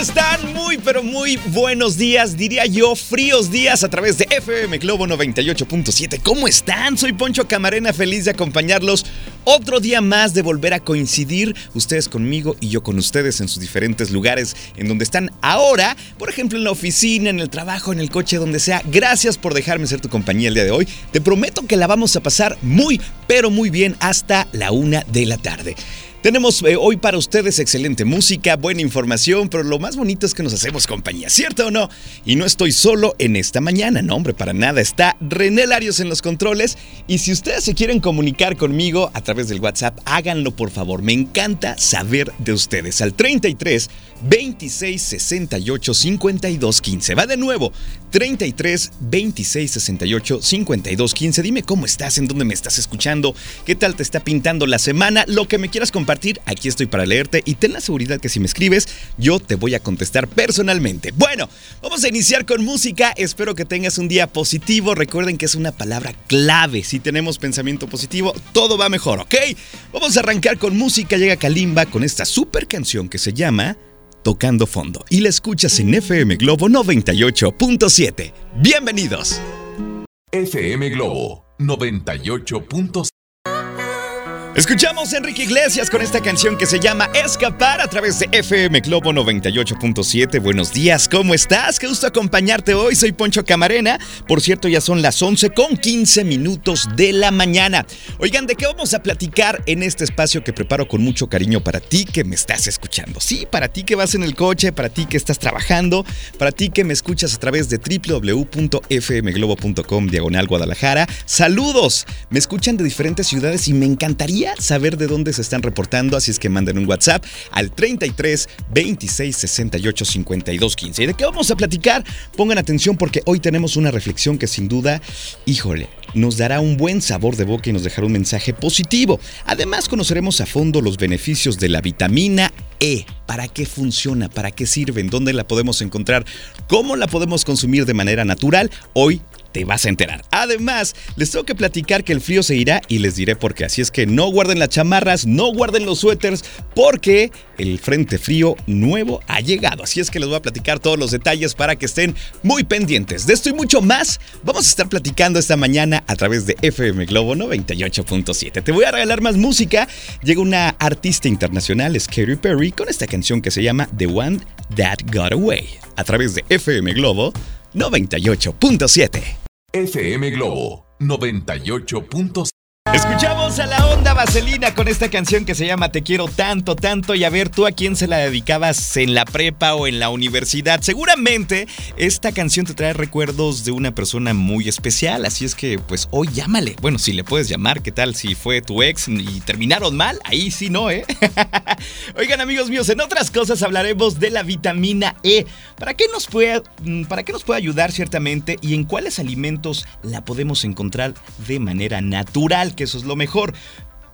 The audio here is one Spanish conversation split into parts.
¿cómo están? Muy, pero muy buenos días, diría yo, fríos días a través de FM Globo 98.7. ¿Cómo están? Soy Poncho Camarena, feliz de acompañarlos otro día más de volver a coincidir, ustedes conmigo y yo con ustedes en sus diferentes lugares en donde están ahora, por ejemplo en la oficina, en el trabajo, en el coche, donde sea. Gracias por dejarme ser tu compañía el día de hoy. Te prometo que la vamos a pasar muy, pero muy bien hasta la una de la tarde. Tenemos eh, hoy para ustedes excelente música, buena información, pero lo más bonito es que nos hacemos compañía, ¿cierto o no? Y no estoy solo en esta mañana, no hombre, para nada. Está René Larios en los controles y si ustedes se quieren comunicar conmigo a través del WhatsApp, háganlo por favor. Me encanta saber de ustedes. Al 33 26 68 52 15. Va de nuevo. 33 26 68 52 15. Dime cómo estás, en dónde me estás escuchando, qué tal te está pintando la semana, lo que me quieras compartir, aquí estoy para leerte y ten la seguridad que si me escribes, yo te voy a contestar personalmente. Bueno, vamos a iniciar con música. Espero que tengas un día positivo. Recuerden que es una palabra clave. Si tenemos pensamiento positivo, todo va mejor, ¿ok? Vamos a arrancar con música. Llega Kalimba con esta super canción que se llama Tocando Fondo y la escuchas en FM Globo 98.7. Bienvenidos. FM Globo 98.7. Escuchamos a Enrique Iglesias con esta canción que se llama Escapar a través de FM Globo 98.7. Buenos días, ¿cómo estás? Qué gusto acompañarte hoy. Soy Poncho Camarena. Por cierto, ya son las 11 con 15 minutos de la mañana. Oigan, ¿de qué vamos a platicar en este espacio que preparo con mucho cariño para ti que me estás escuchando? Sí, para ti que vas en el coche, para ti que estás trabajando, para ti que me escuchas a través de www.fmglobo.com diagonal Guadalajara. Saludos. Me escuchan de diferentes ciudades y me encantaría saber de dónde se están reportando, así es que manden un WhatsApp al 33 26 68 52 15. ¿Y de qué vamos a platicar? Pongan atención porque hoy tenemos una reflexión que sin duda, híjole, nos dará un buen sabor de boca y nos dejará un mensaje positivo. Además, conoceremos a fondo los beneficios de la vitamina E. ¿Para qué funciona? ¿Para qué sirve? ¿Dónde la podemos encontrar? ¿Cómo la podemos consumir de manera natural? Hoy te vas a enterar. Además, les tengo que platicar que el frío se irá y les diré por qué. Así es que no guarden las chamarras, no guarden los suéteres, porque el frente frío nuevo ha llegado. Así es que les voy a platicar todos los detalles para que estén muy pendientes. De esto y mucho más, vamos a estar platicando esta mañana a través de FM Globo 98.7. Te voy a regalar más música. Llega una artista internacional, Scary Perry, con esta canción que se llama The One That Got Away, a través de FM Globo 98.7. FM Globo 98.7. Escuchamos a la onda vaselina con esta canción que se llama Te quiero tanto, tanto y a ver tú a quién se la dedicabas en la prepa o en la universidad. Seguramente esta canción te trae recuerdos de una persona muy especial, así es que pues hoy llámale. Bueno, si le puedes llamar, ¿qué tal si fue tu ex y terminaron mal? Ahí sí no, ¿eh? Oigan amigos míos, en otras cosas hablaremos de la vitamina E. ¿Para qué nos puede, para qué nos puede ayudar ciertamente y en cuáles alimentos la podemos encontrar de manera natural? Que eso es lo mejor.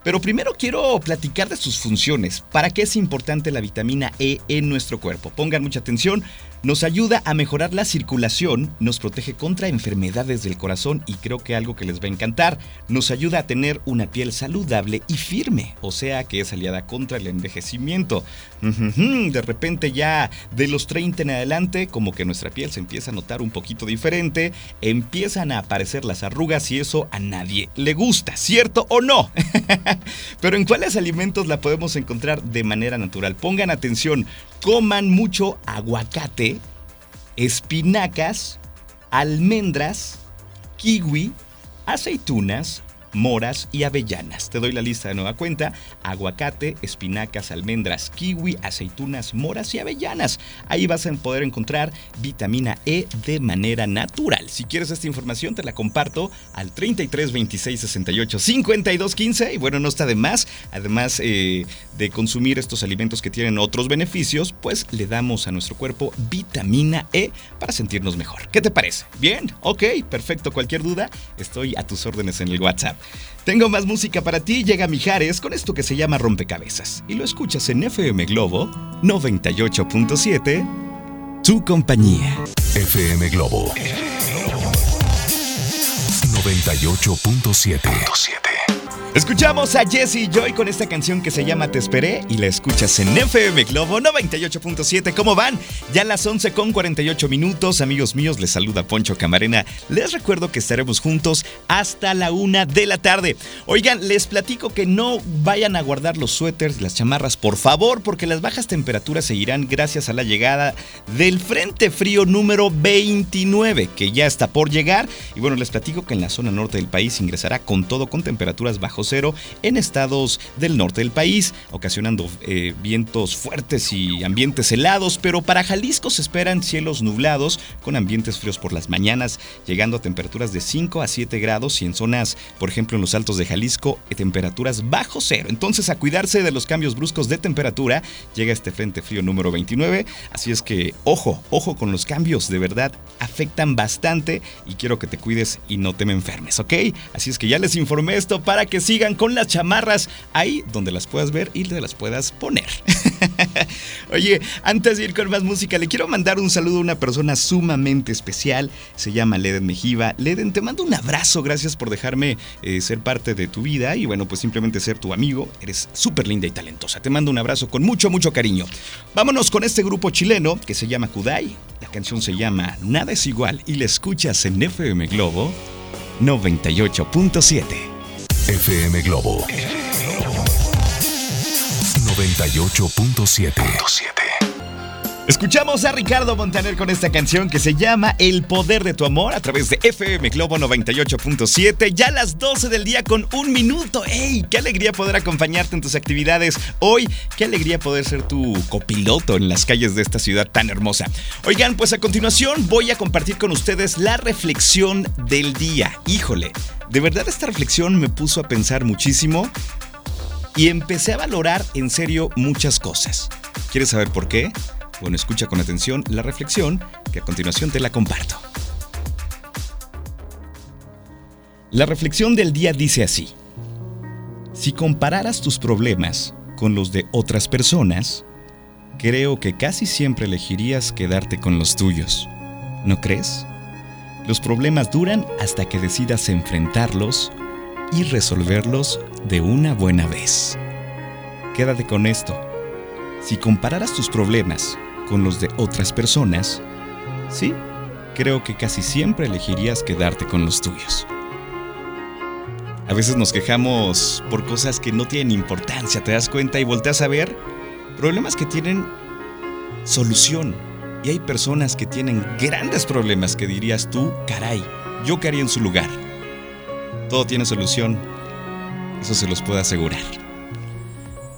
Pero primero quiero platicar de sus funciones. ¿Para qué es importante la vitamina E en nuestro cuerpo? Pongan mucha atención. Nos ayuda a mejorar la circulación, nos protege contra enfermedades del corazón y creo que algo que les va a encantar, nos ayuda a tener una piel saludable y firme, o sea que es aliada contra el envejecimiento. De repente ya de los 30 en adelante, como que nuestra piel se empieza a notar un poquito diferente, empiezan a aparecer las arrugas y eso a nadie le gusta, ¿cierto o no? Pero ¿en cuáles alimentos la podemos encontrar de manera natural? Pongan atención, coman mucho aguacate, espinacas, almendras, kiwi, aceitunas, moras y avellanas. Te doy la lista de nueva cuenta. Aguacate, espinacas, almendras, kiwi, aceitunas, moras y avellanas. Ahí vas a poder encontrar vitamina E de manera natural. Si quieres esta información, te la comparto al 33 26 68 52 15. Y bueno, no está de más. Además eh, de consumir estos alimentos que tienen otros beneficios, pues le damos a nuestro cuerpo vitamina E para sentirnos mejor. ¿Qué te parece? ¿Bien? Ok, perfecto. Cualquier duda, estoy a tus órdenes en el WhatsApp. Tengo más música para ti, llega Mijares con esto que se llama Rompecabezas y lo escuchas en FM Globo 98.7, tu compañía. FM Globo 98.7. Escuchamos a Jesse y Joy con esta canción que se llama Te Esperé y la escuchas en FM Globo 98.7. ¿Cómo van? Ya las 11 con 48 minutos. Amigos míos, les saluda Poncho Camarena. Les recuerdo que estaremos juntos hasta la una de la tarde. Oigan, les platico que no vayan a guardar los suéteres, las chamarras, por favor, porque las bajas temperaturas seguirán gracias a la llegada del Frente Frío número 29, que ya está por llegar. Y bueno, les platico que en la zona norte del país ingresará con todo con temperaturas bajos 0 en estados del norte del país, ocasionando eh, vientos fuertes y ambientes helados, pero para Jalisco se esperan cielos nublados con ambientes fríos por las mañanas, llegando a temperaturas de 5 a 7 grados y en zonas, por ejemplo en los altos de Jalisco, eh, temperaturas bajo cero. Entonces a cuidarse de los cambios bruscos de temperatura, llega este frente frío número 29, así es que ojo, ojo con los cambios, de verdad afectan bastante y quiero que te cuides y no te me enfermes, ¿ok? Así es que ya les informé esto para que sí sigan con las chamarras ahí donde las puedas ver y te las puedas poner. Oye, antes de ir con más música, le quiero mandar un saludo a una persona sumamente especial. Se llama Leden Mejiva. Leden, te mando un abrazo. Gracias por dejarme eh, ser parte de tu vida y bueno, pues simplemente ser tu amigo. Eres súper linda y talentosa. Te mando un abrazo con mucho, mucho cariño. Vámonos con este grupo chileno que se llama Kudai. La canción se llama Nada es igual y la escuchas en FM Globo 98.7. FM Globo 98.7. Escuchamos a Ricardo Montaner con esta canción que se llama El poder de tu amor a través de FM Globo 98.7. Ya a las 12 del día con un minuto. ¡Ey! ¡Qué alegría poder acompañarte en tus actividades hoy! ¡Qué alegría poder ser tu copiloto en las calles de esta ciudad tan hermosa! Oigan, pues a continuación voy a compartir con ustedes la reflexión del día. Híjole, de verdad esta reflexión me puso a pensar muchísimo y empecé a valorar en serio muchas cosas. ¿Quieres saber por qué? Bueno, escucha con atención la reflexión que a continuación te la comparto. La reflexión del día dice así. Si compararas tus problemas con los de otras personas, creo que casi siempre elegirías quedarte con los tuyos. ¿No crees? Los problemas duran hasta que decidas enfrentarlos y resolverlos de una buena vez. Quédate con esto. Si compararas tus problemas con los de otras personas, sí, creo que casi siempre elegirías quedarte con los tuyos. A veces nos quejamos por cosas que no tienen importancia, te das cuenta y volteas a ver problemas que tienen solución. Y hay personas que tienen grandes problemas que dirías tú, caray, yo qué en su lugar. Todo tiene solución, eso se los puedo asegurar.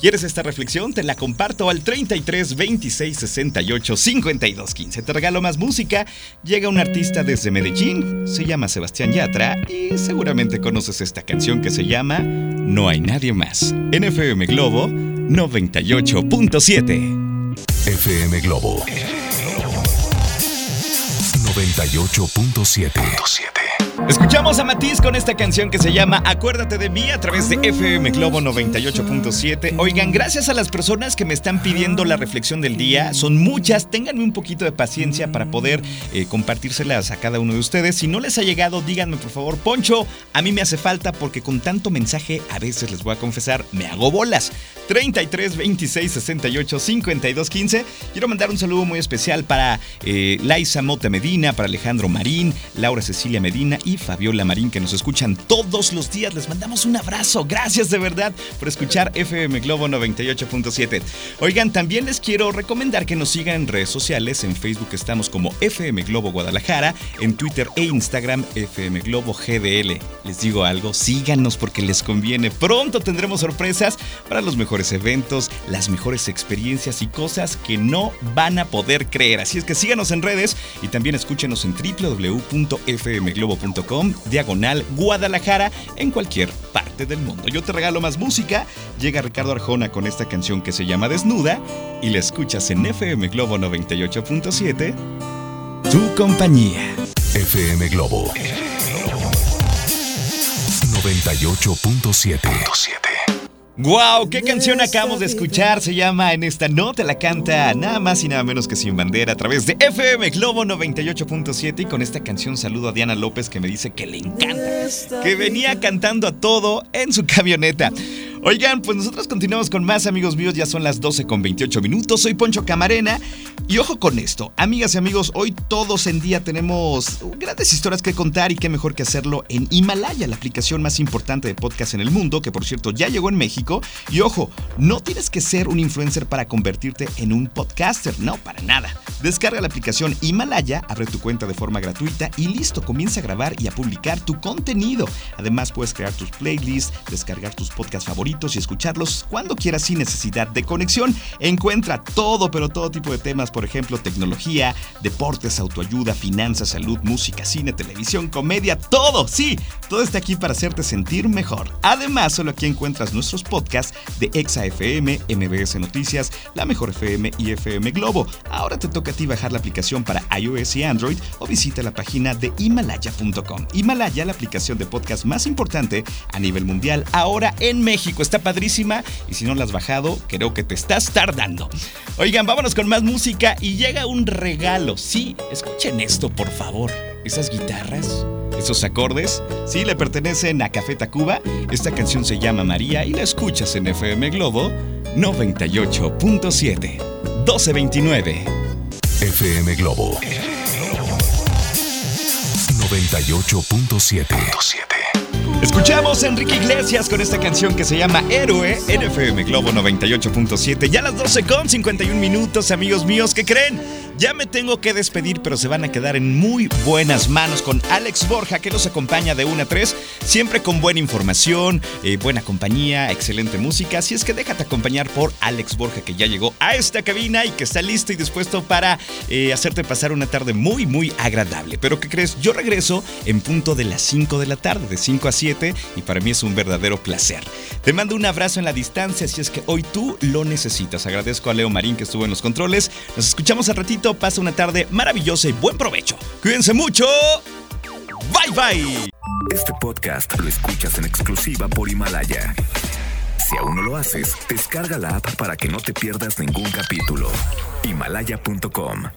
¿Quieres esta reflexión? Te la comparto al 33 26 68 52 15. Te regalo más música. Llega un artista desde Medellín, se llama Sebastián Yatra y seguramente conoces esta canción que se llama No hay nadie más. En FM Globo 98.7. FM Globo 98.7. Escuchamos a Matiz con esta canción que se llama Acuérdate de mí a través de FM Globo 98.7. Oigan, gracias a las personas que me están pidiendo la reflexión del día, son muchas, ténganme un poquito de paciencia para poder eh, compartírselas a cada uno de ustedes. Si no les ha llegado, díganme por favor, Poncho, a mí me hace falta porque con tanto mensaje a veces les voy a confesar, me hago bolas. 33 26 68 52 15. Quiero mandar un saludo muy especial para eh, Laisa Mota Medina, para Alejandro Marín, Laura Cecilia Medina y Fabiola Marín, que nos escuchan todos los días. Les mandamos un abrazo. Gracias de verdad por escuchar FM Globo 98.7. Oigan, también les quiero recomendar que nos sigan en redes sociales. En Facebook estamos como FM Globo Guadalajara, en Twitter e Instagram FM Globo GDL. Les digo algo, síganos porque les conviene. Pronto tendremos sorpresas para los mejores eventos, las mejores experiencias y cosas que no van a poder creer. Así es que síganos en redes y también escúchenos en www.fmglobo.com diagonal Guadalajara en cualquier parte del mundo. Yo te regalo más música. Llega Ricardo Arjona con esta canción que se llama Desnuda y la escuchas en FM Globo 98.7. Tu compañía. FM Globo 98.7. ¡Wow! ¿Qué canción acabamos de escuchar? Se llama En esta nota la canta nada más y nada menos que Sin Bandera a través de FM Globo 98.7 y con esta canción saludo a Diana López que me dice que le encanta, que venía cantando a todo en su camioneta. Oigan, pues nosotros continuamos con más amigos míos, ya son las 12 con 28 minutos, soy Poncho Camarena y ojo con esto, amigas y amigos, hoy todos en día tenemos grandes historias que contar y qué mejor que hacerlo en Himalaya, la aplicación más importante de podcast en el mundo, que por cierto ya llegó en México. Y ojo, no tienes que ser un influencer para convertirte en un podcaster, no, para nada. Descarga la aplicación Himalaya, abre tu cuenta de forma gratuita y listo, comienza a grabar y a publicar tu contenido. Además puedes crear tus playlists, descargar tus podcasts favoritos y escucharlos cuando quieras sin necesidad de conexión. Encuentra todo, pero todo tipo de temas, por ejemplo, tecnología, deportes, autoayuda, finanzas, salud, música, cine, televisión, comedia, todo, sí, todo está aquí para hacerte sentir mejor. Además, solo aquí encuentras nuestros podcasts de Exa FM, MBS Noticias, La Mejor FM y FM Globo. Ahora te toca a ti bajar la aplicación para iOS y Android o visita la página de himalaya.com. Himalaya, la aplicación de podcast más importante a nivel mundial, ahora en México está padrísima y si no la has bajado, creo que te estás tardando. Oigan, vámonos con más música y llega un regalo. Sí, escuchen esto, por favor. Esas guitarras, esos acordes, sí le pertenecen a Café Tacuba. Esta canción se llama María y la escuchas en FM Globo 98.7 1229. FM Globo 98.7. Escuchamos a Enrique Iglesias con esta canción que se llama Héroe en FM Globo 98.7. Ya las 12 con 51 minutos, amigos míos, ¿qué creen? Ya me tengo que despedir, pero se van a quedar en muy buenas manos con Alex Borja, que los acompaña de 1 a 3, siempre con buena información, eh, buena compañía, excelente música. Así es que déjate acompañar por Alex Borja, que ya llegó a esta cabina y que está listo y dispuesto para eh, hacerte pasar una tarde muy, muy agradable. Pero ¿qué crees? Yo regreso en punto de las 5 de la tarde, de 5 a 7, y para mí es un verdadero placer. Te mando un abrazo en la distancia, si es que hoy tú lo necesitas. Agradezco a Leo Marín que estuvo en los controles. Nos escuchamos al ratito pasa una tarde maravillosa y buen provecho. Cuídense mucho. Bye bye. Este podcast lo escuchas en exclusiva por Himalaya. Si aún no lo haces, descarga la app para que no te pierdas ningún capítulo. Himalaya.com